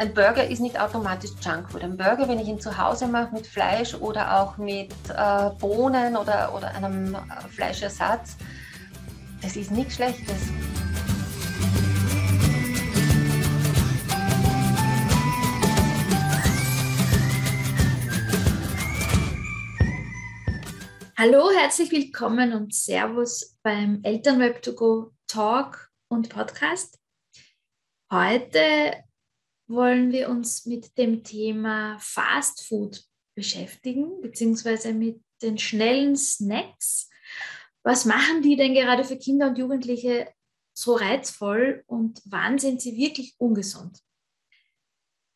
ein Burger ist nicht automatisch Junkfood. Ein Burger, wenn ich ihn zu Hause mache mit Fleisch oder auch mit äh, Bohnen oder, oder einem äh, Fleischersatz, das ist nichts Schlechtes. Hallo, herzlich willkommen und Servus beim Elternweb to go Talk und Podcast. Heute wollen wir uns mit dem Thema Fast Food beschäftigen, beziehungsweise mit den schnellen Snacks. Was machen die denn gerade für Kinder und Jugendliche so reizvoll und wann sind sie wirklich ungesund?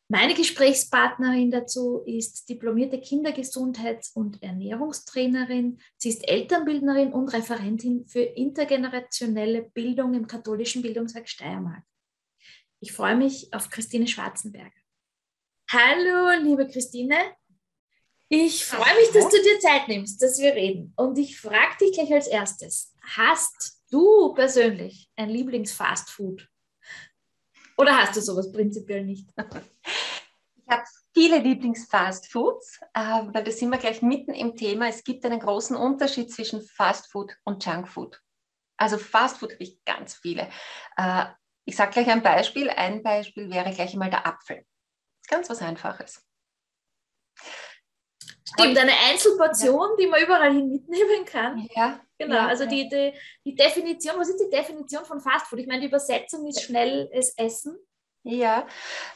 Meine Gesprächspartnerin dazu ist diplomierte Kindergesundheits- und Ernährungstrainerin. Sie ist Elternbildnerin und Referentin für intergenerationelle Bildung im katholischen Bildungswerk Steiermark. Ich freue mich auf Christine Schwarzenberger. Hallo, liebe Christine. Ich freue mich, dass du dir Zeit nimmst, dass wir reden. Und ich frage dich gleich als erstes: Hast du persönlich ein Lieblingsfastfood? Oder hast du sowas prinzipiell nicht? Ich habe viele Lieblingsfastfoods, äh, weil da sind wir gleich mitten im Thema. Es gibt einen großen Unterschied zwischen Fastfood und Junkfood. Also Fastfood habe ich ganz viele. Ich sage gleich ein Beispiel. Ein Beispiel wäre gleich einmal der Apfel. Ganz was Einfaches. Stimmt, eine Einzelportion, ja. die man überall hin mitnehmen kann. Ja. Genau, ja, also die, die, die Definition, was ist die Definition von Fastfood? Ich meine, die Übersetzung ist schnelles Essen. Ja,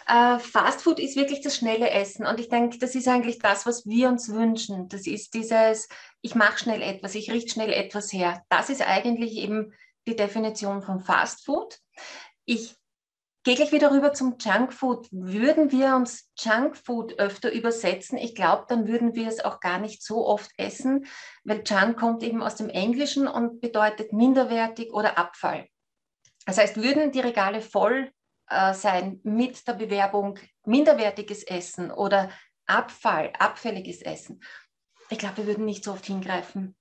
äh, Fastfood ist wirklich das schnelle Essen und ich denke, das ist eigentlich das, was wir uns wünschen. Das ist dieses, ich mache schnell etwas, ich richte schnell etwas her. Das ist eigentlich eben die Definition von Fastfood. Ich gehe gleich wieder rüber zum Junkfood. Würden wir uns Junkfood öfter übersetzen, ich glaube, dann würden wir es auch gar nicht so oft essen, weil Junk kommt eben aus dem Englischen und bedeutet minderwertig oder Abfall. Das heißt, würden die Regale voll äh, sein mit der Bewerbung minderwertiges Essen oder Abfall, abfälliges Essen, ich glaube, wir würden nicht so oft hingreifen.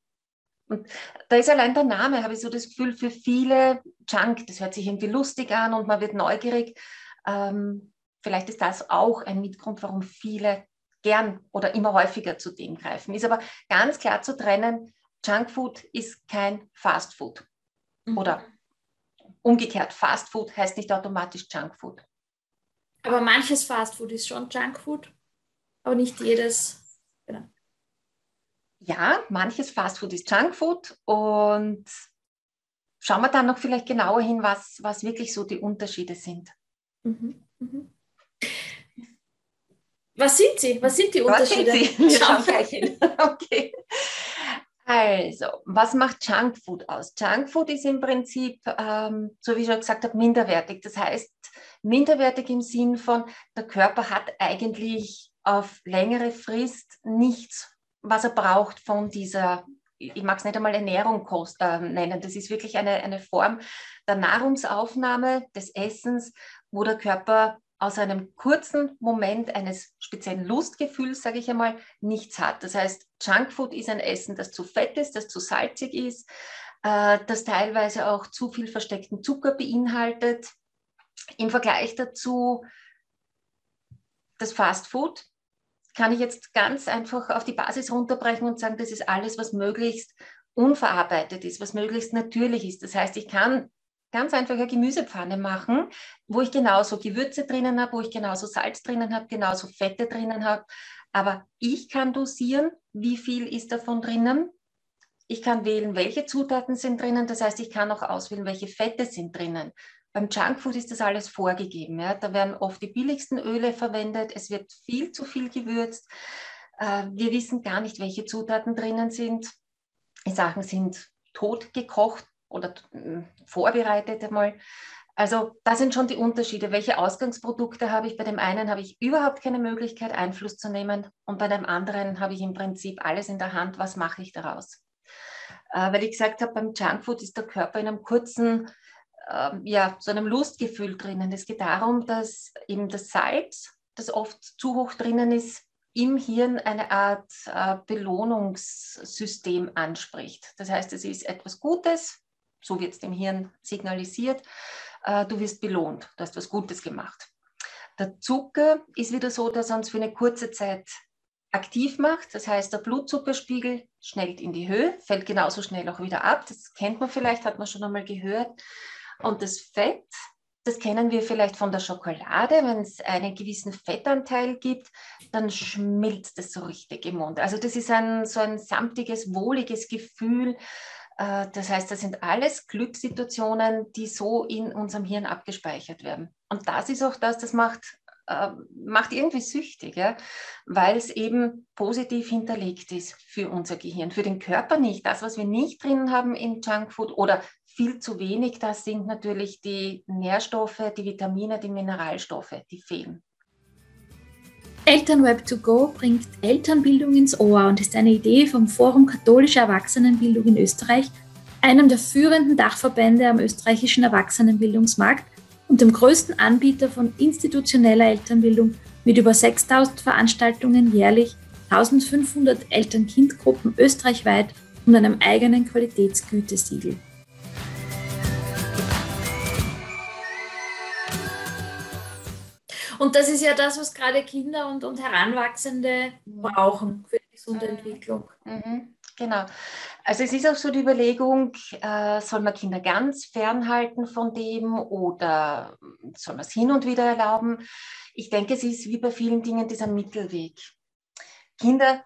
Und da ist allein der Name, habe ich so das Gefühl, für viele Junk, das hört sich irgendwie lustig an und man wird neugierig. Ähm, vielleicht ist das auch ein Mitgrund, warum viele gern oder immer häufiger zu dem greifen. Ist aber ganz klar zu trennen, Junkfood ist kein Fastfood. Mhm. Oder umgekehrt, Fastfood heißt nicht automatisch Junkfood. Aber manches Fastfood ist schon Junkfood, aber nicht jedes. Ja, manches Fastfood ist Junkfood und schauen wir dann noch vielleicht genauer hin, was, was wirklich so die Unterschiede sind. Mhm, mhm. Was sind sie? Was sind die Unterschiede? Sind? Wir schauen gleich hin. Okay. Also, was macht Junkfood aus? Junkfood ist im Prinzip, ähm, so wie ich schon gesagt habe, minderwertig. Das heißt, minderwertig im Sinn von, der Körper hat eigentlich auf längere Frist nichts was er braucht von dieser, ich mag es nicht einmal Ernährung äh, nennen, das ist wirklich eine, eine Form der Nahrungsaufnahme, des Essens, wo der Körper aus einem kurzen Moment eines speziellen Lustgefühls, sage ich einmal, nichts hat. Das heißt, Junkfood ist ein Essen, das zu fett ist, das zu salzig ist, äh, das teilweise auch zu viel versteckten Zucker beinhaltet. Im Vergleich dazu das Fastfood kann ich jetzt ganz einfach auf die Basis runterbrechen und sagen, das ist alles, was möglichst unverarbeitet ist, was möglichst natürlich ist. Das heißt, ich kann ganz einfach eine Gemüsepfanne machen, wo ich genauso Gewürze drinnen habe, wo ich genauso Salz drinnen habe, genauso Fette drinnen habe. Aber ich kann dosieren, wie viel ist davon drinnen. Ich kann wählen, welche Zutaten sind drinnen. Das heißt, ich kann auch auswählen, welche Fette sind drinnen. Beim Junkfood ist das alles vorgegeben. Ja? Da werden oft die billigsten Öle verwendet. Es wird viel zu viel gewürzt. Äh, wir wissen gar nicht, welche Zutaten drinnen sind. Die Sachen sind tot gekocht oder äh, vorbereitet einmal. Also da sind schon die Unterschiede. Welche Ausgangsprodukte habe ich? Bei dem einen habe ich überhaupt keine Möglichkeit, Einfluss zu nehmen und bei dem anderen habe ich im Prinzip alles in der Hand. Was mache ich daraus? Äh, weil ich gesagt habe, beim Junkfood ist der Körper in einem kurzen ähm, ja, so einem Lustgefühl drinnen. Es geht darum, dass eben das Salz, das oft zu hoch drinnen ist, im Hirn eine Art äh, Belohnungssystem anspricht. Das heißt, es ist etwas Gutes, so wird es dem Hirn signalisiert, äh, du wirst belohnt, du hast was Gutes gemacht. Der Zucker ist wieder so, dass er uns für eine kurze Zeit aktiv macht. Das heißt, der Blutzuckerspiegel schnellt in die Höhe, fällt genauso schnell auch wieder ab. Das kennt man vielleicht, hat man schon einmal gehört. Und das Fett, das kennen wir vielleicht von der Schokolade. Wenn es einen gewissen Fettanteil gibt, dann schmilzt es so richtig im Mund. Also das ist ein, so ein samtiges, wohliges Gefühl. Äh, das heißt, das sind alles Glückssituationen, die so in unserem Hirn abgespeichert werden. Und das ist auch das, das macht äh, macht irgendwie süchtig, ja? weil es eben positiv hinterlegt ist für unser Gehirn, für den Körper nicht. Das, was wir nicht drin haben in Junkfood oder viel zu wenig, das sind natürlich die Nährstoffe, die Vitamine, die Mineralstoffe, die fehlen. Elternweb 2 go bringt Elternbildung ins Ohr und ist eine Idee vom Forum Katholische Erwachsenenbildung in Österreich, einem der führenden Dachverbände am österreichischen Erwachsenenbildungsmarkt und dem größten Anbieter von institutioneller Elternbildung mit über 6000 Veranstaltungen jährlich, 1500 Eltern-Kind-Gruppen österreichweit und einem eigenen Qualitätsgütesiegel. Und das ist ja das, was gerade Kinder und, und Heranwachsende brauchen für die gesunde Entwicklung. Mhm. Genau. Also es ist auch so die Überlegung, äh, soll man Kinder ganz fernhalten von dem oder soll man es hin und wieder erlauben? Ich denke, es ist wie bei vielen Dingen dieser Mittelweg. Kinder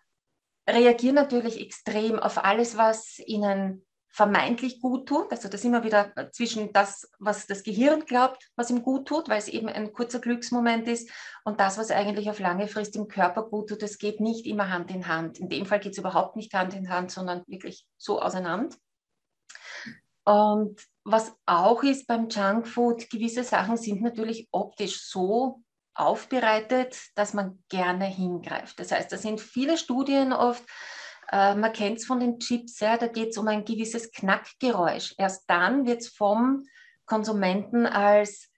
reagieren natürlich extrem auf alles, was ihnen vermeintlich gut tut. Also das immer wieder zwischen das, was das Gehirn glaubt, was ihm gut tut, weil es eben ein kurzer Glücksmoment ist, und das, was eigentlich auf lange Frist im Körper gut tut. Das geht nicht immer Hand in Hand. In dem Fall geht es überhaupt nicht Hand in Hand, sondern wirklich so auseinander. Und was auch ist beim Junkfood, gewisse Sachen sind natürlich optisch so aufbereitet, dass man gerne hingreift. Das heißt, da sind viele Studien oft, äh, man kennt es von den Chips, ja, da geht es um ein gewisses Knackgeräusch. Erst dann wird es vom Konsumenten als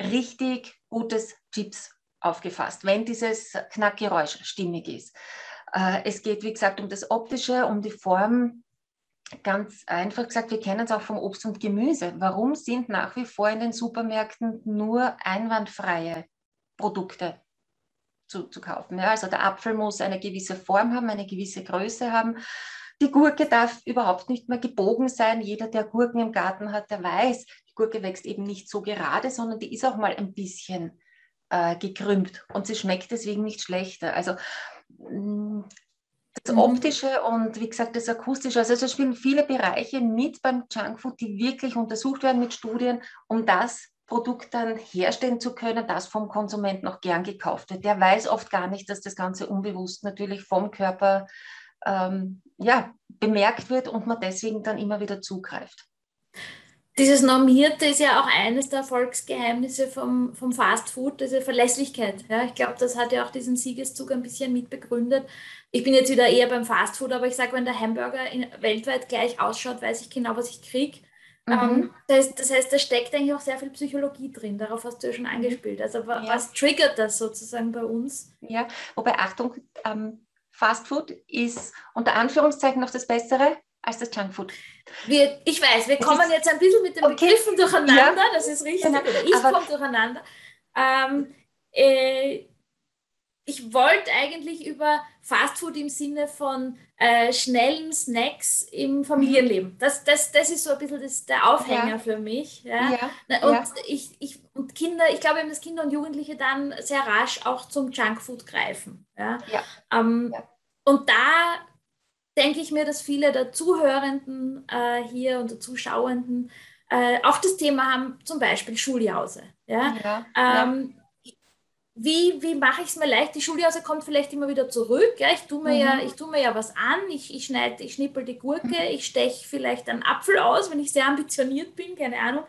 richtig gutes Chips aufgefasst, wenn dieses Knackgeräusch stimmig ist. Äh, es geht, wie gesagt, um das Optische, um die Form. Ganz einfach gesagt, wir kennen es auch vom Obst und Gemüse. Warum sind nach wie vor in den Supermärkten nur einwandfreie Produkte zu, zu kaufen. Ja, also der Apfel muss eine gewisse Form haben, eine gewisse Größe haben. Die Gurke darf überhaupt nicht mehr gebogen sein. Jeder, der Gurken im Garten hat, der weiß, die Gurke wächst eben nicht so gerade, sondern die ist auch mal ein bisschen äh, gekrümmt und sie schmeckt deswegen nicht schlechter. Also mm, das mhm. Optische und wie gesagt das Akustische, also es spielen viele Bereiche mit beim Junkfood, die wirklich untersucht werden mit Studien, um das Produkt dann herstellen zu können, das vom Konsumenten noch gern gekauft wird. Der weiß oft gar nicht, dass das Ganze unbewusst natürlich vom Körper ähm, ja, bemerkt wird und man deswegen dann immer wieder zugreift. Dieses Normierte ist ja auch eines der Erfolgsgeheimnisse vom, vom Fast Food, diese Verlässlichkeit. Ja, ich glaube, das hat ja auch diesen Siegeszug ein bisschen mitbegründet. Ich bin jetzt wieder eher beim Fast Food, aber ich sage, wenn der Hamburger in, weltweit gleich ausschaut, weiß ich genau, was ich kriege. Mhm. Ähm, das, heißt, das heißt, da steckt eigentlich auch sehr viel Psychologie drin. Darauf hast du ja schon mhm. angespielt. Also ja. was triggert das sozusagen bei uns? Ja, wobei Achtung, ähm, Fast Food ist unter Anführungszeichen noch das Bessere als das Junkfood. Wir, ich weiß, wir das kommen jetzt ein bisschen mit den okay. Begriffen durcheinander, ja. das ist richtig, genau. ich komme durcheinander. Ähm, äh, ich wollte eigentlich über Fastfood im Sinne von äh, schnellen Snacks im Familienleben. Das, das, das ist so ein bisschen das, der Aufhänger ja. für mich. Ja? ja. Und, ja. Ich, ich, und Kinder, ich glaube, dass Kinder und Jugendliche dann sehr rasch auch zum Junkfood greifen. Ja? Ähm, und da denke ich mir, dass viele der Zuhörenden äh, hier und der Zuschauenden äh, auch das Thema haben, zum Beispiel Schuljause. Ja? Ähm, wie, wie mache ich es mir leicht? Die Schuljause kommt vielleicht immer wieder zurück. Ja? Ich tue mir, mhm. ja, ich tue mir ja was an, ich, ich, schneid, ich schnippel die Gurke, mhm. ich steche vielleicht einen Apfel aus, wenn ich sehr ambitioniert bin, keine Ahnung.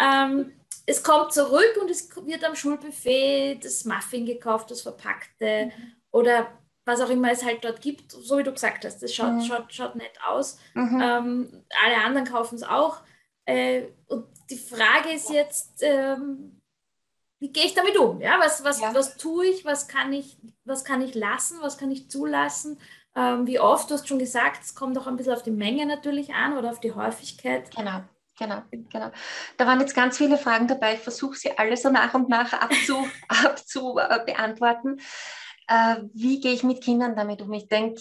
Ähm, es kommt zurück und es wird am Schulbuffet das Muffin gekauft, das verpackte mhm. oder was auch immer es halt dort gibt, so wie du gesagt hast, das schaut, mhm. schaut, schaut nett aus. Mhm. Ähm, alle anderen kaufen es auch. Äh, und die Frage ist jetzt, ähm, wie gehe ich damit um? Ja, was, was, ja. was tue ich? Was kann ich, was kann ich lassen? Was kann ich zulassen? Ähm, wie oft? Du hast schon gesagt, es kommt auch ein bisschen auf die Menge natürlich an oder auf die Häufigkeit. Genau. genau, genau. Da waren jetzt ganz viele Fragen dabei. Ich versuche sie alle so nach und nach abzu, abzu äh, beantworten. Äh, wie gehe ich mit Kindern damit um? Ich denke,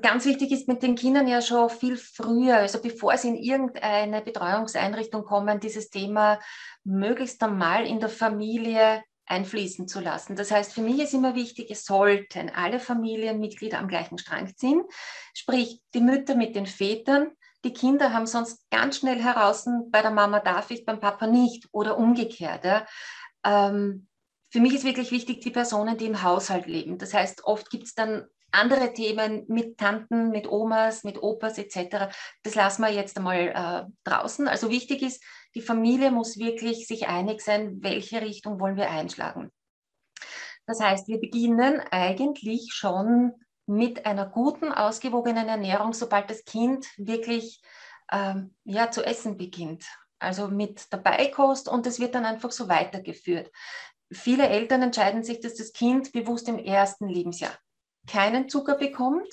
ganz wichtig ist mit den Kindern ja schon viel früher, also bevor sie in irgendeine Betreuungseinrichtung kommen, dieses Thema möglichst einmal in der Familie einfließen zu lassen. Das heißt, für mich ist immer wichtig, es sollten alle Familienmitglieder am gleichen Strang ziehen, sprich die Mütter mit den Vätern. Die Kinder haben sonst ganz schnell heraus, bei der Mama darf ich, beim Papa nicht oder umgekehrt. Ja. Ähm, für mich ist wirklich wichtig, die Personen, die im Haushalt leben. Das heißt, oft gibt es dann andere Themen mit Tanten, mit Omas, mit Opas etc. Das lassen wir jetzt einmal äh, draußen. Also wichtig ist, die Familie muss wirklich sich einig sein, welche Richtung wollen wir einschlagen. Das heißt, wir beginnen eigentlich schon mit einer guten, ausgewogenen Ernährung, sobald das Kind wirklich ähm, ja, zu essen beginnt. Also mit der Beikost und es wird dann einfach so weitergeführt. Viele Eltern entscheiden sich, dass das Kind bewusst im ersten Lebensjahr keinen Zucker bekommt.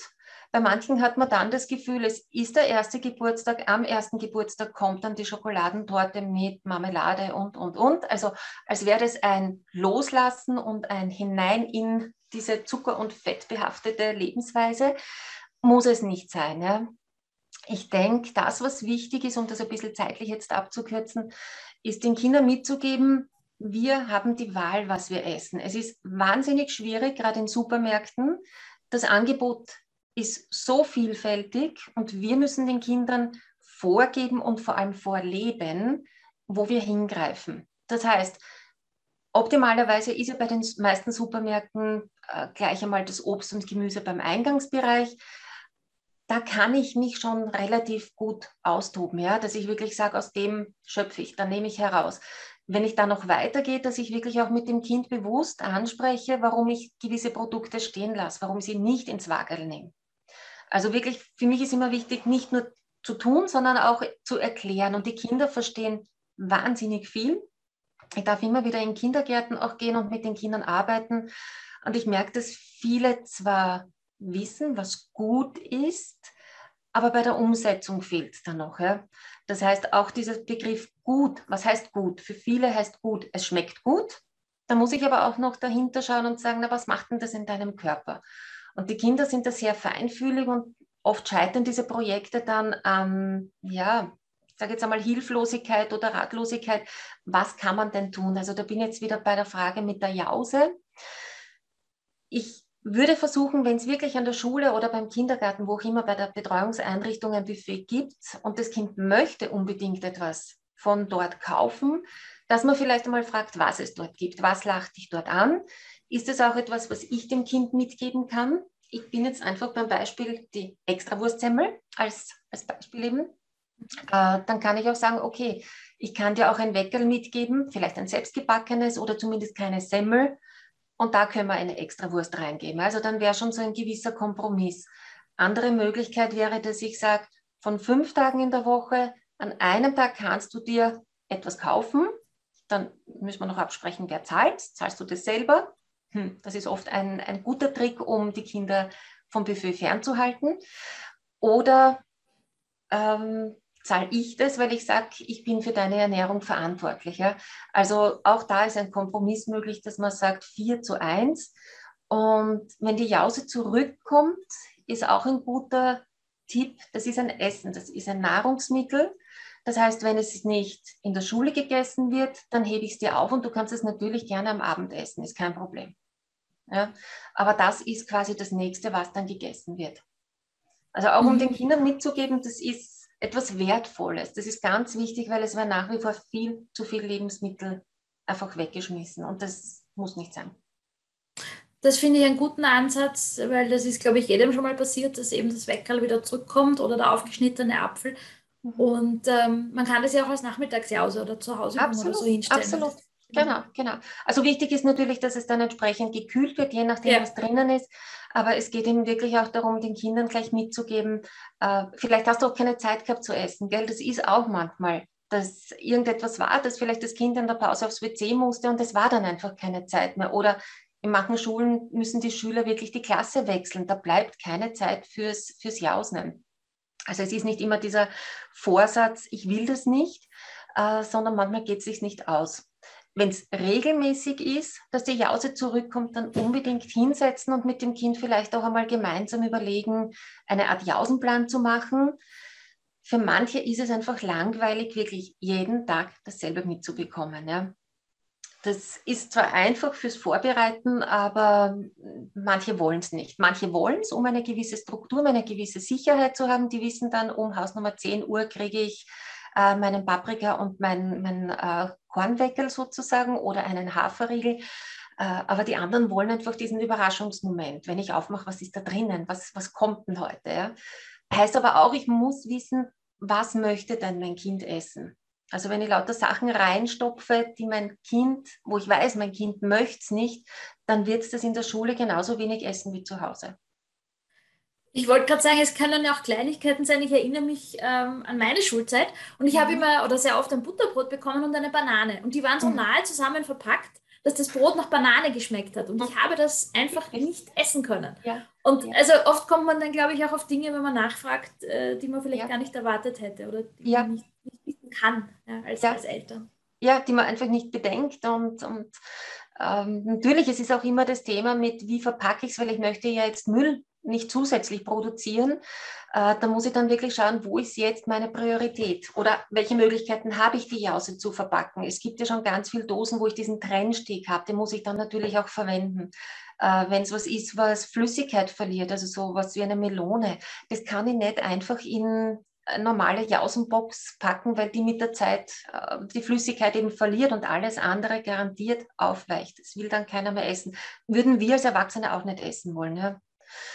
Bei manchen hat man dann das Gefühl, es ist der erste Geburtstag, am ersten Geburtstag kommt dann die Schokoladentorte mit Marmelade und, und, und. Also als wäre das ein Loslassen und ein Hinein in diese Zucker- und fettbehaftete Lebensweise. Muss es nicht sein. Ja? Ich denke, das, was wichtig ist, um das ein bisschen zeitlich jetzt abzukürzen, ist den Kindern mitzugeben, wir haben die Wahl, was wir essen. Es ist wahnsinnig schwierig, gerade in Supermärkten. Das Angebot ist so vielfältig und wir müssen den Kindern vorgeben und vor allem vorleben, wo wir hingreifen. Das heißt, optimalerweise ist ja bei den meisten Supermärkten äh, gleich einmal das Obst und Gemüse beim Eingangsbereich. Da kann ich mich schon relativ gut austoben, ja, dass ich wirklich sage, aus dem schöpfe ich, da nehme ich heraus wenn ich da noch weitergehe, dass ich wirklich auch mit dem Kind bewusst anspreche, warum ich gewisse Produkte stehen lasse, warum sie nicht ins Wagel nehme. Also wirklich, für mich ist immer wichtig, nicht nur zu tun, sondern auch zu erklären. Und die Kinder verstehen wahnsinnig viel. Ich darf immer wieder in Kindergärten auch gehen und mit den Kindern arbeiten. Und ich merke, dass viele zwar wissen, was gut ist, aber bei der Umsetzung fehlt es dann noch. Ja? Das heißt, auch dieser Begriff gut, was heißt gut? Für viele heißt gut, es schmeckt gut. Da muss ich aber auch noch dahinter schauen und sagen, na, was macht denn das in deinem Körper? Und die Kinder sind da sehr feinfühlig und oft scheitern diese Projekte dann an, ja, ich sage jetzt einmal Hilflosigkeit oder Ratlosigkeit. Was kann man denn tun? Also da bin ich jetzt wieder bei der Frage mit der Jause. Ich würde versuchen, wenn es wirklich an der Schule oder beim Kindergarten, wo auch immer bei der Betreuungseinrichtung ein Buffet gibt und das Kind möchte unbedingt etwas von dort kaufen, dass man vielleicht einmal fragt, was es dort gibt, was lacht dich dort an. Ist es auch etwas, was ich dem Kind mitgeben kann? Ich bin jetzt einfach beim Beispiel die Extrawurstsemmel als, als Beispiel eben. Äh, dann kann ich auch sagen, okay, ich kann dir auch ein Weckerl mitgeben, vielleicht ein selbstgebackenes oder zumindest keine Semmel, und da können wir eine Extrawurst reingeben. Also dann wäre schon so ein gewisser Kompromiss. Andere Möglichkeit wäre, dass ich sage, von fünf Tagen in der Woche, an einem Tag kannst du dir etwas kaufen. Dann müssen wir noch absprechen, wer zahlt. Zahlst du das selber? Hm, das ist oft ein, ein guter Trick, um die Kinder vom Buffet fernzuhalten. Oder ähm, zahle ich das, weil ich sage, ich bin für deine Ernährung verantwortlich. Also auch da ist ein Kompromiss möglich, dass man sagt 4 zu 1. Und wenn die Jause zurückkommt, ist auch ein guter Tipp, das ist ein Essen, das ist ein Nahrungsmittel. Das heißt, wenn es nicht in der Schule gegessen wird, dann hebe ich es dir auf und du kannst es natürlich gerne am Abend essen, ist kein Problem. Ja? Aber das ist quasi das nächste, was dann gegessen wird. Also auch um mhm. den Kindern mitzugeben, das ist etwas Wertvolles. Das ist ganz wichtig, weil es werden nach wie vor viel zu viel Lebensmittel einfach weggeschmissen und das muss nicht sein. Das finde ich einen guten Ansatz, weil das ist, glaube ich, jedem schon mal passiert, dass eben das Weckerl wieder zurückkommt oder der aufgeschnittene Apfel. Mhm. Und ähm, man kann das ja auch als Nachmittagsjause oder zu Hause absolut, oder so hinstellen. Absolut. Genau, genau. Also wichtig ist natürlich, dass es dann entsprechend gekühlt wird, je nachdem, ja. was drinnen ist. Aber es geht eben wirklich auch darum, den Kindern gleich mitzugeben, äh, vielleicht hast du auch keine Zeit gehabt zu essen, gell? Das ist auch manchmal, dass irgendetwas war, dass vielleicht das Kind in der Pause aufs WC musste und es war dann einfach keine Zeit mehr. Oder in manchen Schulen müssen die Schüler wirklich die Klasse wechseln. Da bleibt keine Zeit fürs, fürs Jausen. Also es ist nicht immer dieser Vorsatz, ich will das nicht, äh, sondern manchmal geht es sich nicht aus. Wenn es regelmäßig ist, dass die Jause zurückkommt, dann unbedingt hinsetzen und mit dem Kind vielleicht auch einmal gemeinsam überlegen, eine Art Jausenplan zu machen. Für manche ist es einfach langweilig, wirklich jeden Tag dasselbe mitzubekommen. Ja. Das ist zwar einfach fürs Vorbereiten, aber manche wollen es nicht. Manche wollen es, um eine gewisse Struktur, um eine gewisse Sicherheit zu haben. Die wissen dann, um Hausnummer 10 Uhr kriege ich äh, meinen Paprika und mein, mein äh, Kornweckel sozusagen oder einen Haferriegel. Äh, aber die anderen wollen einfach diesen Überraschungsmoment. Wenn ich aufmache, was ist da drinnen? Was, was kommt denn heute? Ja? Heißt aber auch, ich muss wissen, was möchte denn mein Kind essen? Also wenn ich lauter Sachen reinstopfe, die mein Kind, wo ich weiß, mein Kind möchte es nicht, dann wird es das in der Schule genauso wenig essen wie zu Hause. Ich wollte gerade sagen, es können ja auch Kleinigkeiten sein. Ich erinnere mich ähm, an meine Schulzeit und ich mhm. habe immer oder sehr oft ein Butterbrot bekommen und eine Banane. Und die waren so mhm. nahe zusammen verpackt, dass das Brot nach Banane geschmeckt hat. Und ich mhm. habe das einfach nicht essen können. Ja. Und ja. also oft kommt man dann, glaube ich, auch auf Dinge, wenn man nachfragt, äh, die man vielleicht ja. gar nicht erwartet hätte oder die man nicht, nicht kann als, als Eltern. Ja, die man einfach nicht bedenkt. Und, und ähm, natürlich, es ist auch immer das Thema mit, wie verpacke ich es, weil ich möchte ja jetzt Müll nicht zusätzlich produzieren. Äh, da muss ich dann wirklich schauen, wo ist jetzt meine Priorität oder welche Möglichkeiten habe ich, die Jause zu verpacken. Es gibt ja schon ganz viele Dosen, wo ich diesen Trennsteg habe, den muss ich dann natürlich auch verwenden. Äh, Wenn es was ist, was Flüssigkeit verliert, also so was wie eine Melone, das kann ich nicht einfach in normale Jausenbox packen, weil die mit der Zeit äh, die Flüssigkeit eben verliert und alles andere garantiert aufweicht. Das will dann keiner mehr essen. Würden wir als Erwachsene auch nicht essen wollen. Ja?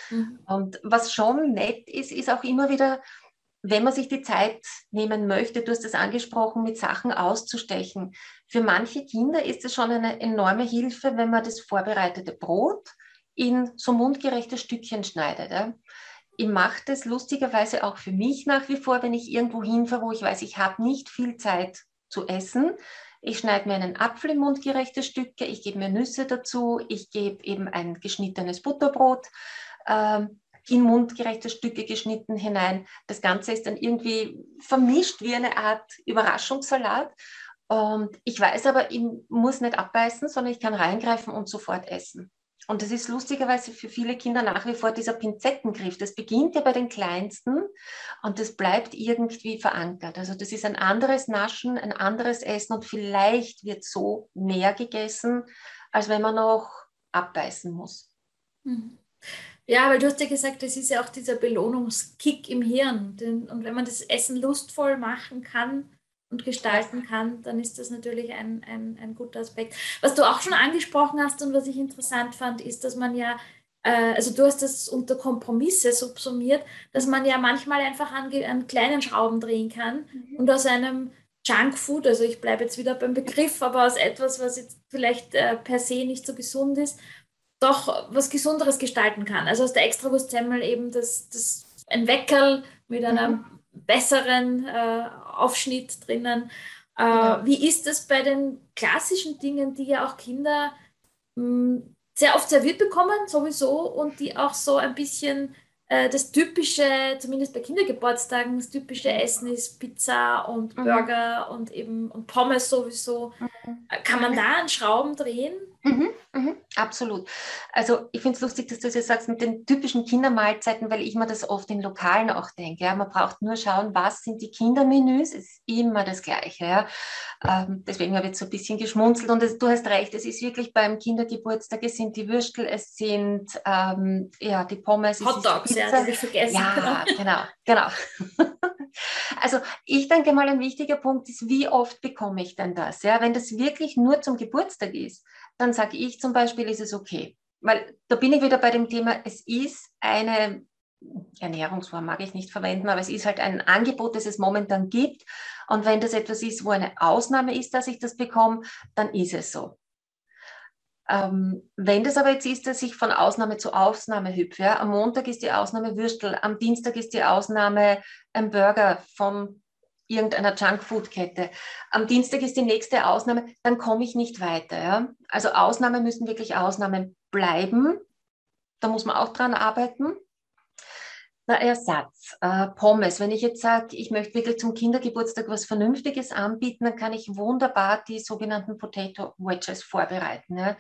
Mhm. Und was schon nett ist, ist auch immer wieder, wenn man sich die Zeit nehmen möchte, du hast es angesprochen, mit Sachen auszustechen. Für manche Kinder ist es schon eine enorme Hilfe, wenn man das vorbereitete Brot in so mundgerechte Stückchen schneidet. Ja. Ich mache das lustigerweise auch für mich nach wie vor, wenn ich irgendwo hinfahre, wo ich weiß, ich habe nicht viel Zeit zu essen. Ich schneide mir einen Apfel in mundgerechte Stücke, ich gebe mir Nüsse dazu, ich gebe eben ein geschnittenes Butterbrot ähm, in mundgerechte Stücke geschnitten hinein. Das Ganze ist dann irgendwie vermischt wie eine Art Überraschungssalat. Und ich weiß aber, ich muss nicht abbeißen, sondern ich kann reingreifen und sofort essen. Und das ist lustigerweise für viele Kinder nach wie vor dieser Pinzettengriff. Das beginnt ja bei den Kleinsten und das bleibt irgendwie verankert. Also das ist ein anderes Naschen, ein anderes Essen und vielleicht wird so mehr gegessen, als wenn man noch abbeißen muss. Mhm. Ja, weil du hast ja gesagt, das ist ja auch dieser Belohnungskick im Hirn. Und wenn man das Essen lustvoll machen kann und gestalten kann, dann ist das natürlich ein, ein, ein guter Aspekt. Was du auch schon angesprochen hast und was ich interessant fand, ist, dass man ja äh, also du hast das unter Kompromisse subsumiert, dass man ja manchmal einfach an, an kleinen Schrauben drehen kann mhm. und aus einem Junkfood, also ich bleibe jetzt wieder beim Begriff, aber aus etwas, was jetzt vielleicht äh, per se nicht so gesund ist, doch was Gesunderes gestalten kann. Also aus der Extrawurstsemmel eben das, das ein Weckerl mit einem mhm. besseren äh, Aufschnitt drinnen. Äh, ja. Wie ist das bei den klassischen Dingen, die ja auch Kinder mh, hm, sehr oft serviert bekommen, sowieso, und die auch so ein bisschen äh, das typische, zumindest bei Kindergeburtstagen, das typische Essen ist Pizza und mhm. Burger mhm. und eben und Pommes sowieso. Mhm. Kann man da an Schrauben drehen? Mhm, mhm, absolut. Also ich finde es lustig, dass du das jetzt sagst mit den typischen Kindermahlzeiten, weil ich mir das oft in Lokalen auch denke. Ja. Man braucht nur schauen, was sind die Kindermenüs. Es ist immer das Gleiche. Ja. Ähm, deswegen habe ich jetzt so ein bisschen geschmunzelt und es, du hast recht, es ist wirklich beim Kindergeburtstag, es sind die Würstel, es sind ähm, ja, die Pommes. Hotdogs, ja, die ich vergessen. Ja, genau, genau. Also ich denke mal, ein wichtiger Punkt ist, wie oft bekomme ich denn das? Ja, wenn das wirklich nur zum Geburtstag ist, dann sage ich zum Beispiel, ist es okay. Weil da bin ich wieder bei dem Thema, es ist eine Ernährungsform, mag ich nicht verwenden, aber es ist halt ein Angebot, das es momentan gibt. Und wenn das etwas ist, wo eine Ausnahme ist, dass ich das bekomme, dann ist es so. Ähm, wenn das aber jetzt ist, dass ich von Ausnahme zu Ausnahme hüpfe, ja, am Montag ist die Ausnahme Würstel, am Dienstag ist die Ausnahme ein Burger von irgendeiner Junkfood-Kette. Am Dienstag ist die nächste Ausnahme, dann komme ich nicht weiter. Ja? Also Ausnahmen müssen wirklich Ausnahmen bleiben. Da muss man auch dran arbeiten. Der Ersatz, äh, Pommes. Wenn ich jetzt sage, ich möchte wirklich zum Kindergeburtstag was Vernünftiges anbieten, dann kann ich wunderbar die sogenannten Potato Wedges vorbereiten. Ja.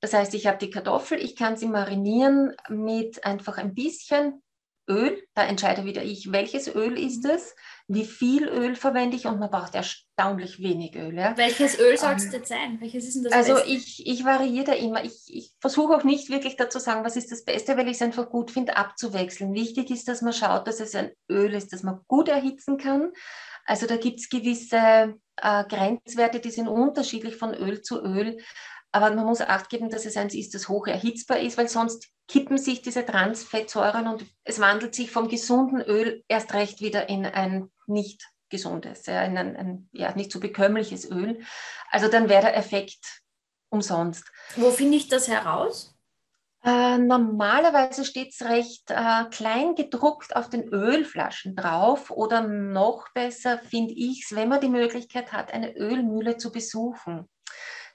Das heißt, ich habe die Kartoffel, ich kann sie marinieren mit einfach ein bisschen Öl, da entscheide wieder ich, welches Öl ist es, wie viel Öl verwende ich und man braucht erstaunlich wenig Öl. Ja. Welches Öl soll es ähm, denn sein? Welches ist denn das Also ich, ich variiere da immer. Ich, ich versuche auch nicht wirklich dazu sagen, was ist das Beste, weil ich es einfach gut finde, abzuwechseln. Wichtig ist, dass man schaut, dass es ein Öl ist, das man gut erhitzen kann. Also da gibt es gewisse äh, Grenzwerte, die sind unterschiedlich von Öl zu Öl. Aber man muss Acht geben, dass es eins ist, das hoch erhitzbar ist, weil sonst kippen sich diese Transfettsäuren und es wandelt sich vom gesunden Öl erst recht wieder in ein nicht gesundes, ja, in ein, ein ja, nicht so bekömmliches Öl. Also dann wäre der Effekt umsonst. Wo finde ich das heraus? Äh, normalerweise steht es recht äh, klein gedruckt auf den Ölflaschen drauf oder noch besser finde ich es, wenn man die Möglichkeit hat, eine Ölmühle zu besuchen.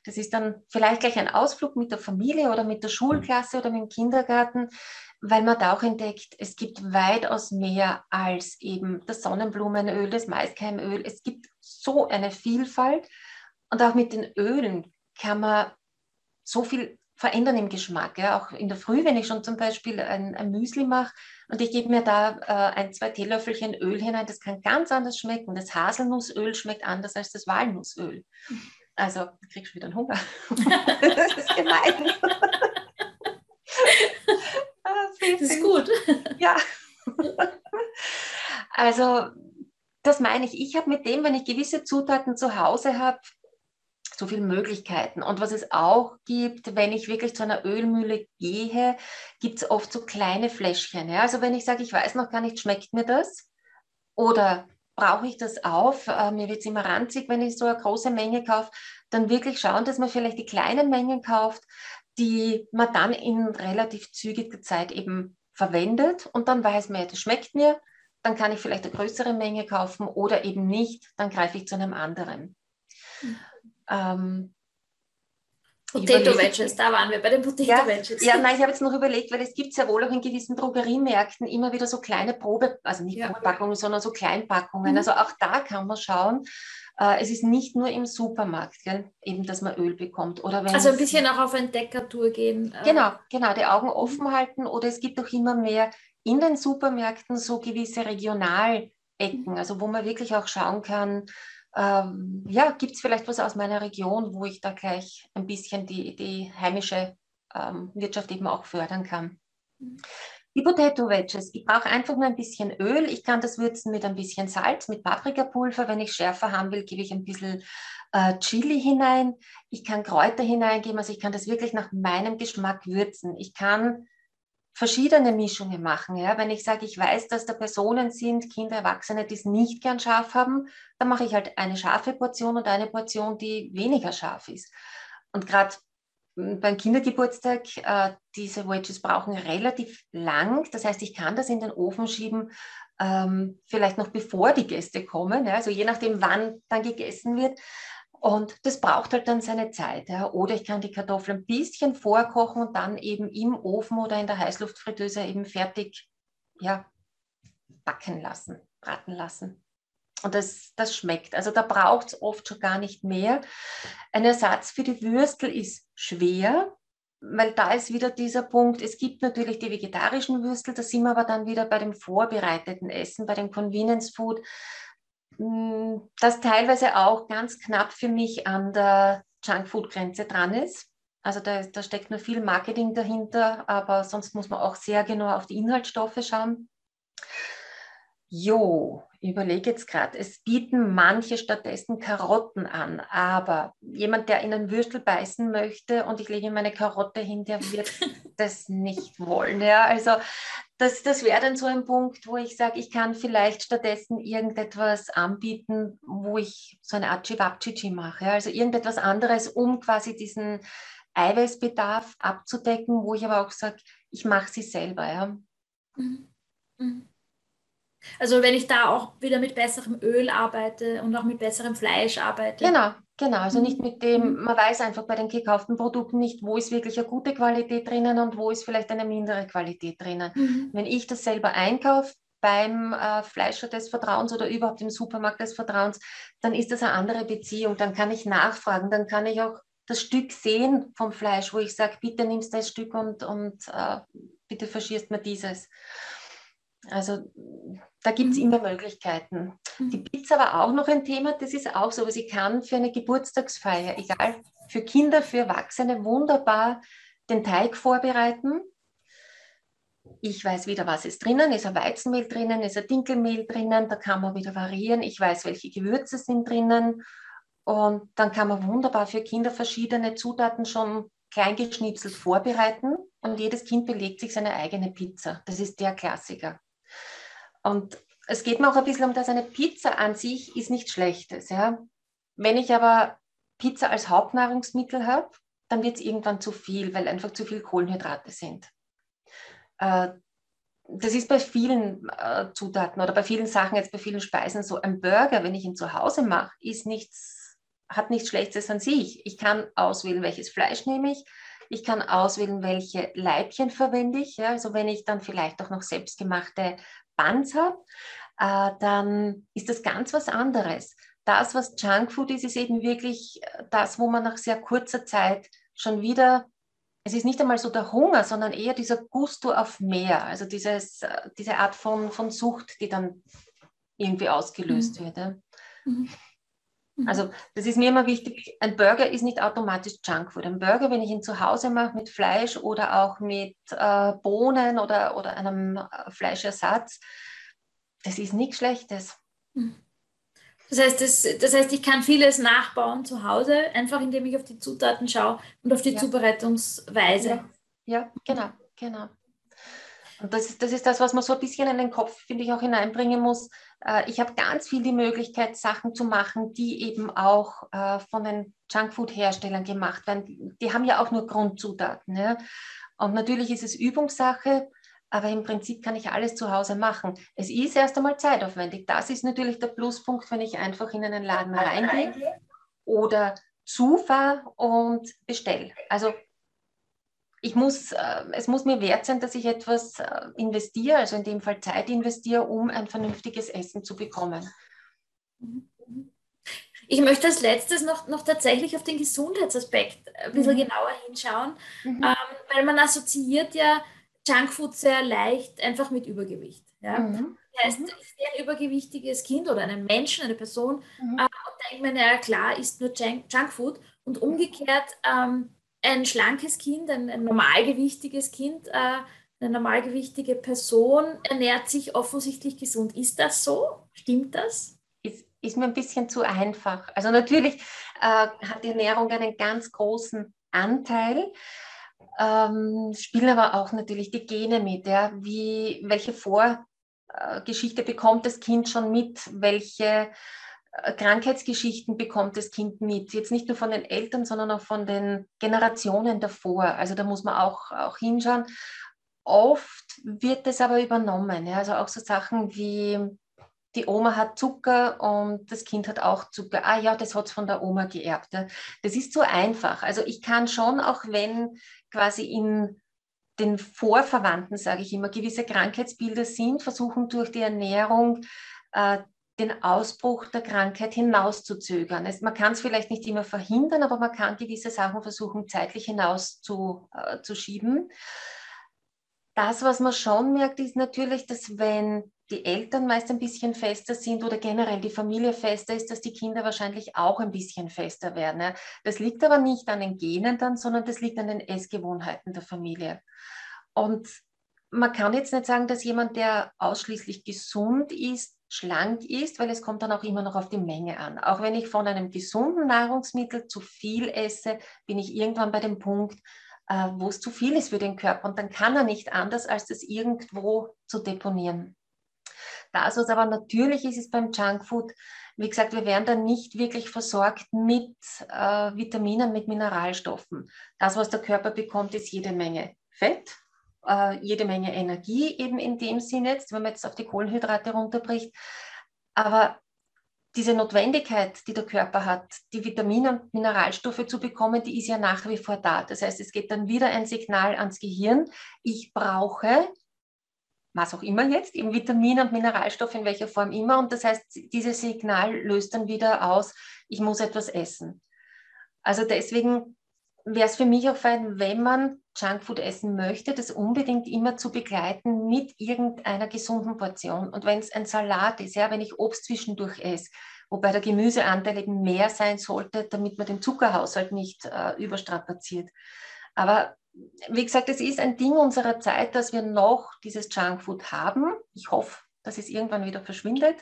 Das ist dann vielleicht gleich ein Ausflug mit der Familie oder mit der Schulklasse oder mit dem Kindergarten, weil man da auch entdeckt, es gibt weitaus mehr als eben das Sonnenblumenöl, das Maiskeimöl. Es gibt so eine Vielfalt und auch mit den Ölen kann man so viel verändern im Geschmack. Ja. Auch in der Früh, wenn ich schon zum Beispiel ein, ein Müsli mache und ich gebe mir da äh, ein, zwei Teelöffelchen Öl hinein, das kann ganz anders schmecken. Das Haselnussöl schmeckt anders als das Walnussöl. Also, du kriegst wieder einen Hunger. das ist gemein. Ah, das ist gut. Ja. Also, das meine ich. Ich habe mit dem, wenn ich gewisse Zutaten zu Hause habe, so viele Möglichkeiten. Und was es auch gibt, wenn ich wirklich zu einer Ölmühle gehe, gibt es oft so kleine Fläschchen. Ja? Also wenn ich sage, ich weiß noch gar nicht, schmeckt mir das? Oder brauche ich das auf? Äh, mir wird es immer ranzig, wenn ich so eine große Menge kaufe. Dann wirklich schauen, dass man vielleicht die kleinen Mengen kauft, die man dann in relativ zügiger Zeit eben verwendet. Und dann weiß man, das schmeckt mir. Dann kann ich vielleicht eine größere Menge kaufen oder eben nicht. Dann greife ich zu einem anderen. Mhm. Ähm, Potato Wedges, da waren wir bei den Potato ja, Wedges. Ja, nein, ich habe jetzt noch überlegt, weil es gibt ja wohl auch in gewissen Drogeriemärkten immer wieder so kleine Probe, also nicht ja. Probepackungen, sondern so Kleinpackungen. Mhm. Also auch da kann man schauen. Äh, es ist nicht nur im Supermarkt, gell, eben, dass man Öl bekommt. Oder wenn also ein bisschen auch auf Entdeckertour gehen. Äh. Genau, genau, die Augen offen halten. Oder es gibt auch immer mehr in den Supermärkten so gewisse Regionalecken, mhm. also wo man wirklich auch schauen kann, ähm, ja, gibt es vielleicht was aus meiner Region, wo ich da gleich ein bisschen die, die heimische ähm, Wirtschaft eben auch fördern kann. Die Potato Wedges, ich brauche einfach nur ein bisschen Öl. Ich kann das würzen mit ein bisschen Salz, mit Paprikapulver. Wenn ich schärfer haben will, gebe ich ein bisschen äh, Chili hinein. Ich kann Kräuter hineingeben, also ich kann das wirklich nach meinem Geschmack würzen. Ich kann verschiedene Mischungen machen. Ja? Wenn ich sage, ich weiß, dass da Personen sind, Kinder, Erwachsene, die es nicht gern scharf haben, dann mache ich halt eine scharfe Portion und eine Portion, die weniger scharf ist. Und gerade hm, beim Kindergeburtstag, äh, diese Wedges brauchen relativ lang. Das heißt, ich kann das in den Ofen schieben, ähm, vielleicht noch bevor die Gäste kommen. Ja? Also je nachdem, wann dann gegessen wird. Und das braucht halt dann seine Zeit. Ja. Oder ich kann die Kartoffeln ein bisschen vorkochen und dann eben im Ofen oder in der Heißluftfritteuse eben fertig ja, backen lassen, braten lassen. Und das, das schmeckt. Also da braucht es oft schon gar nicht mehr. Ein Ersatz für die Würstel ist schwer, weil da ist wieder dieser Punkt, es gibt natürlich die vegetarischen Würstel, da sind wir aber dann wieder bei dem vorbereiteten Essen, bei dem Convenience Food das teilweise auch ganz knapp für mich an der Junkfood-Grenze dran ist. Also da, da, steckt nur viel Marketing dahinter, aber sonst muss man auch sehr genau auf die Inhaltsstoffe schauen. Jo, überlege jetzt gerade, es bieten manche stattdessen Karotten an, aber jemand, der in einen Würstel beißen möchte und ich lege meine Karotte hin, der wird das nicht wollen. Ja, also das, das wäre dann so ein Punkt, wo ich sage, ich kann vielleicht stattdessen irgendetwas anbieten, wo ich so eine Art Chivapchichi mache. Also irgendetwas anderes, um quasi diesen Eiweißbedarf abzudecken, wo ich aber auch sage, ich mache sie selber. Ja. Mhm. Mhm. Also wenn ich da auch wieder mit besserem Öl arbeite und auch mit besserem Fleisch arbeite. Genau, Genau, also nicht mit dem, man weiß einfach bei den gekauften Produkten nicht, wo ist wirklich eine gute Qualität drinnen und wo ist vielleicht eine mindere Qualität drinnen. Mhm. Wenn ich das selber einkaufe, beim äh, Fleischer des Vertrauens oder überhaupt im Supermarkt des Vertrauens, dann ist das eine andere Beziehung. Dann kann ich nachfragen, dann kann ich auch das Stück sehen vom Fleisch, wo ich sage, bitte nimmst das Stück und, und äh, bitte verschierst mir dieses. Also da gibt es mhm. immer Möglichkeiten. Mhm. Die Pizza war auch noch ein Thema, das ist auch so, aber sie kann für eine Geburtstagsfeier, egal, für Kinder, für Erwachsene, wunderbar den Teig vorbereiten. Ich weiß wieder, was ist drinnen. Ist ein Weizenmehl drinnen, ist ein Dinkelmehl drinnen, da kann man wieder variieren. Ich weiß, welche Gewürze sind drinnen. Und dann kann man wunderbar für Kinder verschiedene Zutaten schon kleingeschnipselt vorbereiten und jedes Kind belegt sich seine eigene Pizza. Das ist der Klassiker. Und es geht mir auch ein bisschen um das, eine Pizza an sich ist nichts Schlechtes. Ja? Wenn ich aber Pizza als Hauptnahrungsmittel habe, dann wird es irgendwann zu viel, weil einfach zu viel Kohlenhydrate sind. Äh, das ist bei vielen äh, Zutaten oder bei vielen Sachen, jetzt bei vielen Speisen so. Ein Burger, wenn ich ihn zu Hause mache, ist nichts, hat nichts Schlechtes an sich. Ich kann auswählen, welches Fleisch nehme ich. Ich kann auswählen, welche Leibchen verwende ich. Ja? Also wenn ich dann vielleicht auch noch selbstgemachte Buns habe, äh, dann ist das ganz was anderes. Das, was Junkfood ist, ist eben wirklich äh, das, wo man nach sehr kurzer Zeit schon wieder, es ist nicht einmal so der Hunger, sondern eher dieser Gusto auf mehr, also dieses, äh, diese Art von, von Sucht, die dann irgendwie ausgelöst mhm. wird. Ja. Mhm. Mhm. Also das ist mir immer wichtig, ein Burger ist nicht automatisch Junkfood. Ein Burger, wenn ich ihn zu Hause mache mit Fleisch oder auch mit äh, Bohnen oder, oder einem äh, Fleischersatz, das ist nichts Schlechtes. Hm. Das heißt, das, das heißt, ich kann vieles nachbauen zu Hause, einfach indem ich auf die Zutaten schaue und auf die ja. Zubereitungsweise. Ja. ja, genau, genau. Und das ist, das ist das, was man so ein bisschen in den Kopf, finde ich, auch hineinbringen muss. Äh, ich habe ganz viel die Möglichkeit, Sachen zu machen, die eben auch äh, von den Junkfood-Herstellern gemacht werden. Die haben ja auch nur Grundzutaten. Ja? Und natürlich ist es Übungssache, aber im Prinzip kann ich alles zu Hause machen. Es ist erst einmal zeitaufwendig. Das ist natürlich der Pluspunkt, wenn ich einfach in einen Laden reingehe oder zufahre und bestelle. Also ich muss, äh, es muss mir wert sein, dass ich etwas äh, investiere, also in dem Fall Zeit investiere, um ein vernünftiges Essen zu bekommen. Ich möchte als letztes noch, noch tatsächlich auf den Gesundheitsaspekt ein bisschen mhm. genauer hinschauen, mhm. ähm, weil man assoziiert ja Junkfood sehr leicht einfach mit Übergewicht. Ja? Mhm. Das heißt, mhm. ist ein übergewichtiges Kind oder einen Menschen, eine Person, mhm. äh, und denkt man, ja klar, isst nur Junk Junkfood. Und umgekehrt, ähm, ein schlankes Kind, ein, ein normalgewichtiges Kind, äh, eine normalgewichtige Person ernährt sich offensichtlich gesund. Ist das so? Stimmt das? Ist, ist mir ein bisschen zu einfach. Also natürlich äh, hat die Ernährung einen ganz großen Anteil ähm, spielen aber auch natürlich die Gene mit. Ja? Wie, welche Vorgeschichte bekommt das Kind schon mit? Welche Krankheitsgeschichten bekommt das Kind mit? Jetzt nicht nur von den Eltern, sondern auch von den Generationen davor. Also da muss man auch, auch hinschauen. Oft wird das aber übernommen. Ja? Also auch so Sachen wie die Oma hat Zucker und das Kind hat auch Zucker. Ah ja, das hat es von der Oma geerbt. Das ist so einfach. Also ich kann schon, auch wenn quasi in den Vorverwandten, sage ich immer, gewisse Krankheitsbilder sind, versuchen durch die Ernährung äh, den Ausbruch der Krankheit hinauszuzögern. Es, man kann es vielleicht nicht immer verhindern, aber man kann gewisse Sachen versuchen, zeitlich hinauszuschieben. Äh, das, was man schon merkt, ist natürlich, dass wenn die Eltern meist ein bisschen fester sind oder generell die Familie fester ist, dass die Kinder wahrscheinlich auch ein bisschen fester werden. Das liegt aber nicht an den Genen dann, sondern das liegt an den Essgewohnheiten der Familie. Und man kann jetzt nicht sagen, dass jemand, der ausschließlich gesund ist, schlank ist, weil es kommt dann auch immer noch auf die Menge an. Auch wenn ich von einem gesunden Nahrungsmittel zu viel esse, bin ich irgendwann bei dem Punkt, äh, wo es zu viel ist für den Körper. Und dann kann er nicht anders, als das irgendwo zu deponieren. Das, was aber natürlich ist, ist beim Junkfood, wie gesagt, wir werden dann nicht wirklich versorgt mit äh, Vitaminen, mit Mineralstoffen. Das, was der Körper bekommt, ist jede Menge Fett, äh, jede Menge Energie, eben in dem Sinne, jetzt, wenn man jetzt auf die Kohlenhydrate runterbricht. Aber diese Notwendigkeit, die der Körper hat, die Vitamine und Mineralstoffe zu bekommen, die ist ja nach wie vor da. Das heißt, es geht dann wieder ein Signal ans Gehirn, ich brauche, was auch immer jetzt, eben Vitamine und Mineralstoffe in welcher Form immer. Und das heißt, dieses Signal löst dann wieder aus, ich muss etwas essen. Also deswegen wäre es für mich auch fein, wenn man Junkfood essen möchte, das unbedingt immer zu begleiten mit irgendeiner gesunden Portion. Und wenn es ein Salat ist, ja, wenn ich Obst zwischendurch esse, wobei der Gemüseanteil eben mehr sein sollte, damit man den Zuckerhaushalt nicht äh, überstrapaziert. Aber wie gesagt, es ist ein Ding unserer Zeit, dass wir noch dieses Junkfood haben. Ich hoffe, dass es irgendwann wieder verschwindet.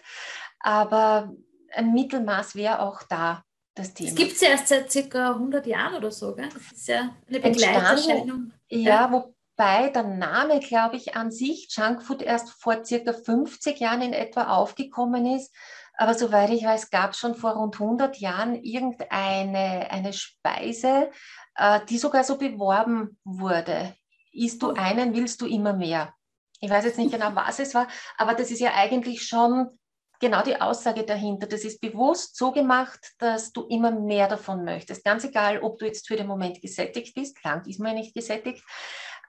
Aber ein Mittelmaß wäre auch da das Thema. Es gibt es ja erst seit circa 100 Jahren oder so, gell? Das ist ja eine Begleiterscheinung. Ja, ja, wobei der Name, glaube ich, an sich Junkfood erst vor circa 50 Jahren in etwa aufgekommen ist. Aber soweit ich weiß, gab es schon vor rund 100 Jahren irgendeine eine Speise, äh, die sogar so beworben wurde. Isst du oh. einen, willst du immer mehr. Ich weiß jetzt nicht genau, was es war, aber das ist ja eigentlich schon genau die Aussage dahinter. Das ist bewusst so gemacht, dass du immer mehr davon möchtest. Ganz egal, ob du jetzt für den Moment gesättigt bist, lang ist man ja nicht gesättigt,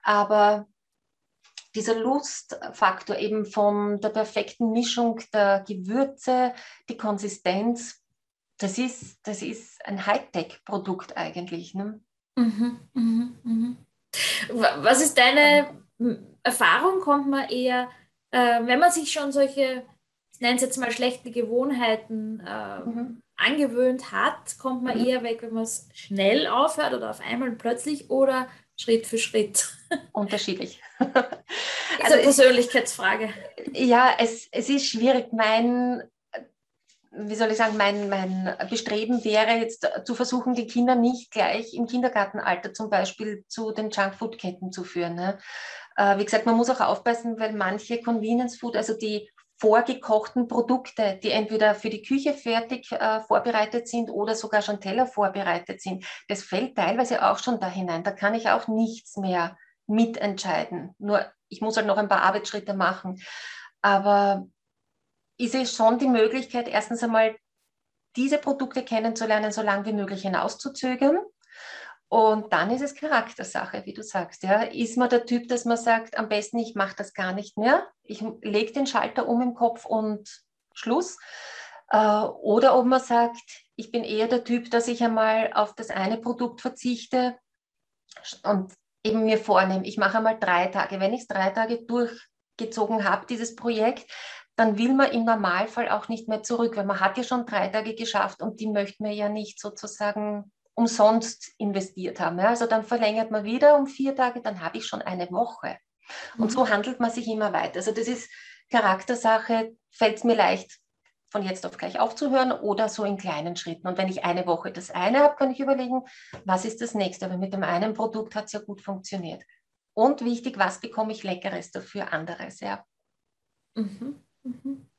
aber dieser Lustfaktor eben von der perfekten Mischung der Gewürze, die Konsistenz, das ist, das ist ein Hightech-Produkt eigentlich. Ne? Mhm, mh, mh. Was ist deine Erfahrung? Kommt man eher, äh, wenn man sich schon solche ich nenne es jetzt mal schlechte Gewohnheiten äh, mhm. angewöhnt hat, kommt man mhm. eher weg, wenn man es schnell aufhört oder auf einmal plötzlich oder Schritt für Schritt. Unterschiedlich. ist also eine Persönlichkeitsfrage. Ja, es, es ist schwierig. Mein, wie soll ich sagen, mein, mein Bestreben wäre jetzt zu versuchen, die Kinder nicht gleich im Kindergartenalter zum Beispiel zu den Junkfood-Ketten zu führen. Ne? Äh, wie gesagt, man muss auch aufpassen, weil manche Convenience Food, also die vorgekochten Produkte, die entweder für die Küche fertig äh, vorbereitet sind oder sogar schon Teller vorbereitet sind. Das fällt teilweise auch schon da hinein. Da kann ich auch nichts mehr mitentscheiden. Nur ich muss halt noch ein paar Arbeitsschritte machen. Aber ist es schon die Möglichkeit, erstens einmal diese Produkte kennenzulernen, so lange wie möglich hinauszuzögern und dann ist es Charaktersache, wie du sagst. Ja. Ist man der Typ, dass man sagt, am besten ich mache das gar nicht mehr, ich lege den Schalter um im Kopf und Schluss. Äh, oder ob man sagt, ich bin eher der Typ, dass ich einmal auf das eine Produkt verzichte und eben mir vornehme, ich mache einmal drei Tage. Wenn ich es drei Tage durchgezogen habe, dieses Projekt, dann will man im Normalfall auch nicht mehr zurück, weil man hat ja schon drei Tage geschafft und die möchte man ja nicht sozusagen umsonst investiert haben. Ja, also dann verlängert man wieder um vier Tage, dann habe ich schon eine Woche. Und mhm. so handelt man sich immer weiter. Also das ist Charaktersache, fällt es mir leicht, von jetzt auf gleich aufzuhören oder so in kleinen Schritten. Und wenn ich eine Woche das eine habe, kann ich überlegen, was ist das nächste. Aber mit dem einen Produkt hat es ja gut funktioniert. Und wichtig, was bekomme ich Leckeres dafür anderes, ja. Mhm. Mhm.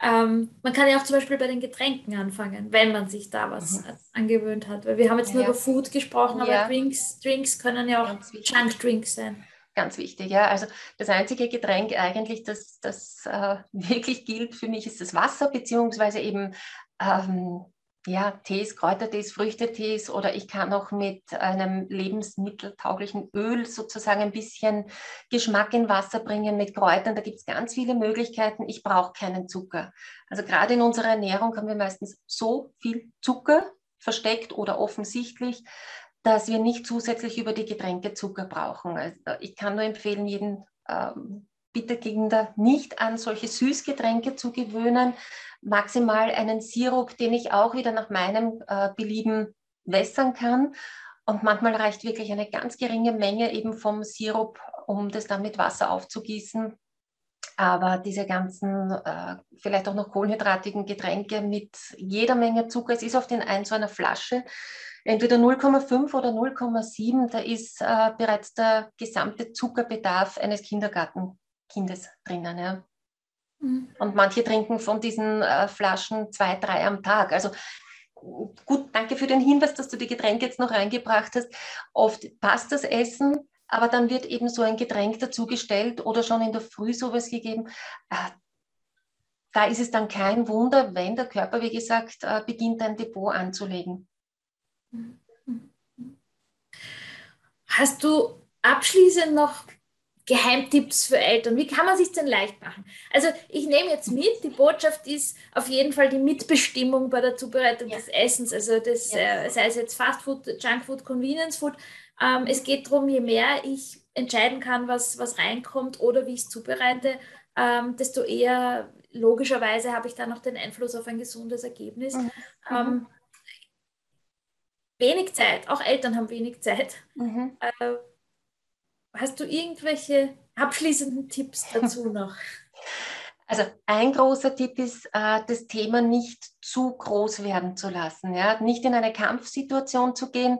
Ähm, man kann ja auch zum Beispiel bei den Getränken anfangen, wenn man sich da was mhm. angewöhnt hat. Weil wir haben jetzt ja. nur über Food gesprochen, aber ja. Drinks, Drinks können ja auch Junk-Drinks sein. Ganz wichtig, ja. Also das einzige Getränk eigentlich, das, das äh, wirklich gilt für mich, ist das Wasser, beziehungsweise eben ähm, ja, Tees, Kräutertees, Früchtetees oder ich kann auch mit einem lebensmitteltauglichen Öl sozusagen ein bisschen Geschmack in Wasser bringen mit Kräutern. Da gibt es ganz viele Möglichkeiten. Ich brauche keinen Zucker. Also gerade in unserer Ernährung haben wir meistens so viel Zucker versteckt oder offensichtlich, dass wir nicht zusätzlich über die Getränke Zucker brauchen. Also ich kann nur empfehlen, jeden ähm, bitte Kinder nicht an solche Süßgetränke zu gewöhnen, maximal einen Sirup, den ich auch wieder nach meinem äh, Belieben wässern kann. Und manchmal reicht wirklich eine ganz geringe Menge eben vom Sirup, um das dann mit Wasser aufzugießen. Aber diese ganzen, äh, vielleicht auch noch kohlenhydratigen Getränke mit jeder Menge Zucker, es ist oft in ein so einer Flasche, entweder 0,5 oder 0,7, da ist äh, bereits der gesamte Zuckerbedarf eines Kindergartenkindes drinnen. Ja. Mhm. Und manche trinken von diesen äh, Flaschen zwei, drei am Tag. Also gut, danke für den Hinweis, dass du die Getränke jetzt noch reingebracht hast. Oft passt das Essen, aber dann wird eben so ein Getränk dazugestellt oder schon in der Früh sowas gegeben. Äh, da ist es dann kein Wunder, wenn der Körper, wie gesagt, äh, beginnt ein Depot anzulegen. Hast du abschließend noch Geheimtipps für Eltern? Wie kann man sich denn leicht machen? Also ich nehme jetzt mit, die Botschaft ist auf jeden Fall die Mitbestimmung bei der Zubereitung ja. des Essens. Also das, ja. äh, sei es jetzt Fast Food, Junk Food, Convenience Food. Ähm, es geht darum, je mehr ich entscheiden kann, was, was reinkommt oder wie ich es zubereite, ähm, desto eher logischerweise habe ich dann noch den Einfluss auf ein gesundes Ergebnis. Mhm. Ähm, mhm. wenig Zeit, auch Eltern haben wenig Zeit. Mhm. Äh, Hast du irgendwelche abschließenden Tipps dazu noch? Also ein großer Tipp ist, äh, das Thema nicht zu groß werden zu lassen, ja? nicht in eine Kampfsituation zu gehen.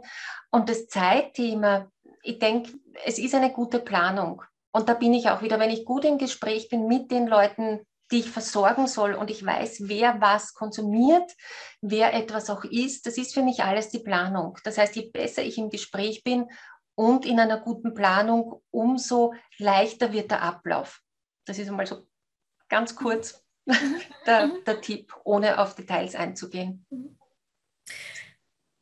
Und das Zeitthema, ich denke, es ist eine gute Planung. Und da bin ich auch wieder, wenn ich gut im Gespräch bin mit den Leuten, die ich versorgen soll und ich weiß, wer was konsumiert, wer etwas auch isst, das ist für mich alles die Planung. Das heißt, je besser ich im Gespräch bin, und in einer guten Planung, umso leichter wird der Ablauf. Das ist einmal so ganz kurz der, mhm. der Tipp, ohne auf Details einzugehen. Mhm.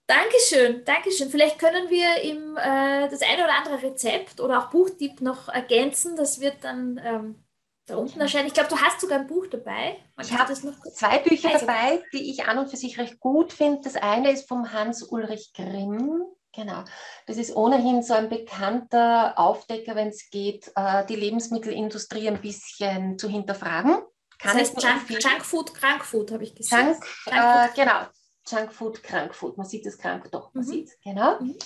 Dankeschön, Dankeschön. Vielleicht können wir im, äh, das eine oder andere Rezept oder auch Buchtipp noch ergänzen. Das wird dann ähm, da unten erscheinen. Ich glaube, du hast sogar ein Buch dabei. Man ich habe zwei Bücher dabei, die ich an und für sich recht gut finde. Das eine ist vom Hans-Ulrich Grimm. Genau. Das ist ohnehin so ein bekannter Aufdecker, wenn es geht, äh, die Lebensmittelindustrie ein bisschen zu hinterfragen. Kann das heißt Junk, Junkfood, Krankfood, habe ich gesagt. Junk, Junk äh, genau, Junkfood, Krankfood. Man sieht das krank, doch, man mhm. sieht es, genau. Mhm.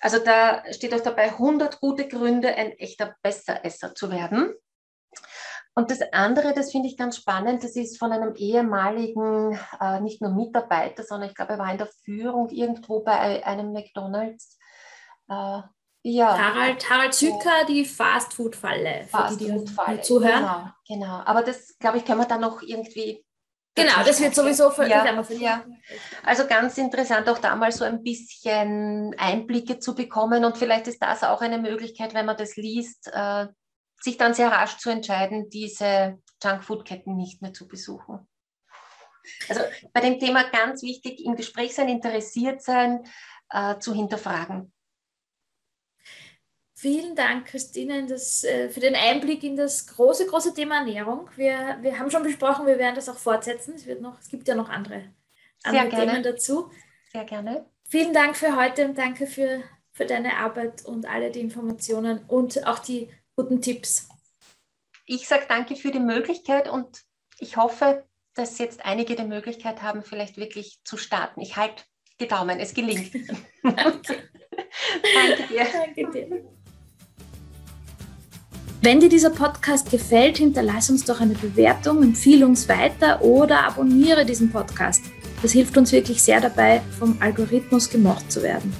Also da steht auch dabei 100 gute Gründe, ein echter Besseresser zu werden. Und das andere, das finde ich ganz spannend, das ist von einem ehemaligen, äh, nicht nur Mitarbeiter, sondern ich glaube, er war in der Führung irgendwo bei einem McDonalds. Äh, ja. Harald, Harald Zücker, die Fastfood-Falle, Fast die, die zuhören. Genau, genau. Aber das, glaube ich, können wir dann noch irgendwie Genau, das wird sowieso ja, ja. Also ganz interessant, auch da mal so ein bisschen Einblicke zu bekommen. Und vielleicht ist das auch eine Möglichkeit, wenn man das liest, äh, sich dann sehr rasch zu entscheiden, diese Junkfood-Ketten nicht mehr zu besuchen. Also bei dem Thema ganz wichtig, im Gespräch sein, interessiert sein, äh, zu hinterfragen. Vielen Dank, Christine, das, äh, für den Einblick in das große, große Thema Ernährung. Wir, wir haben schon besprochen, wir werden das auch fortsetzen. Es, wird noch, es gibt ja noch andere, andere Themen dazu. Sehr gerne. Vielen Dank für heute und danke für, für deine Arbeit und alle die Informationen und auch die guten Tipps. Ich sage danke für die Möglichkeit und ich hoffe, dass jetzt einige die Möglichkeit haben, vielleicht wirklich zu starten. Ich halte die Daumen, es gelingt. danke. danke dir. Danke dir. Wenn dir dieser Podcast gefällt, hinterlass uns doch eine Bewertung, empfehle uns weiter oder abonniere diesen Podcast. Das hilft uns wirklich sehr dabei, vom Algorithmus gemocht zu werden.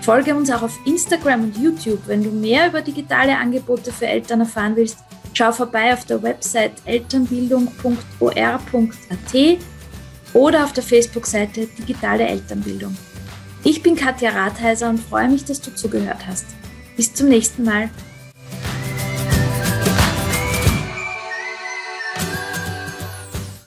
Folge uns auch auf Instagram und YouTube. Wenn du mehr über digitale Angebote für Eltern erfahren willst, schau vorbei auf der Website elternbildung.or.at oder auf der Facebook-Seite Digitale Elternbildung. Ich bin Katja Rathheiser und freue mich, dass du zugehört hast. Bis zum nächsten Mal.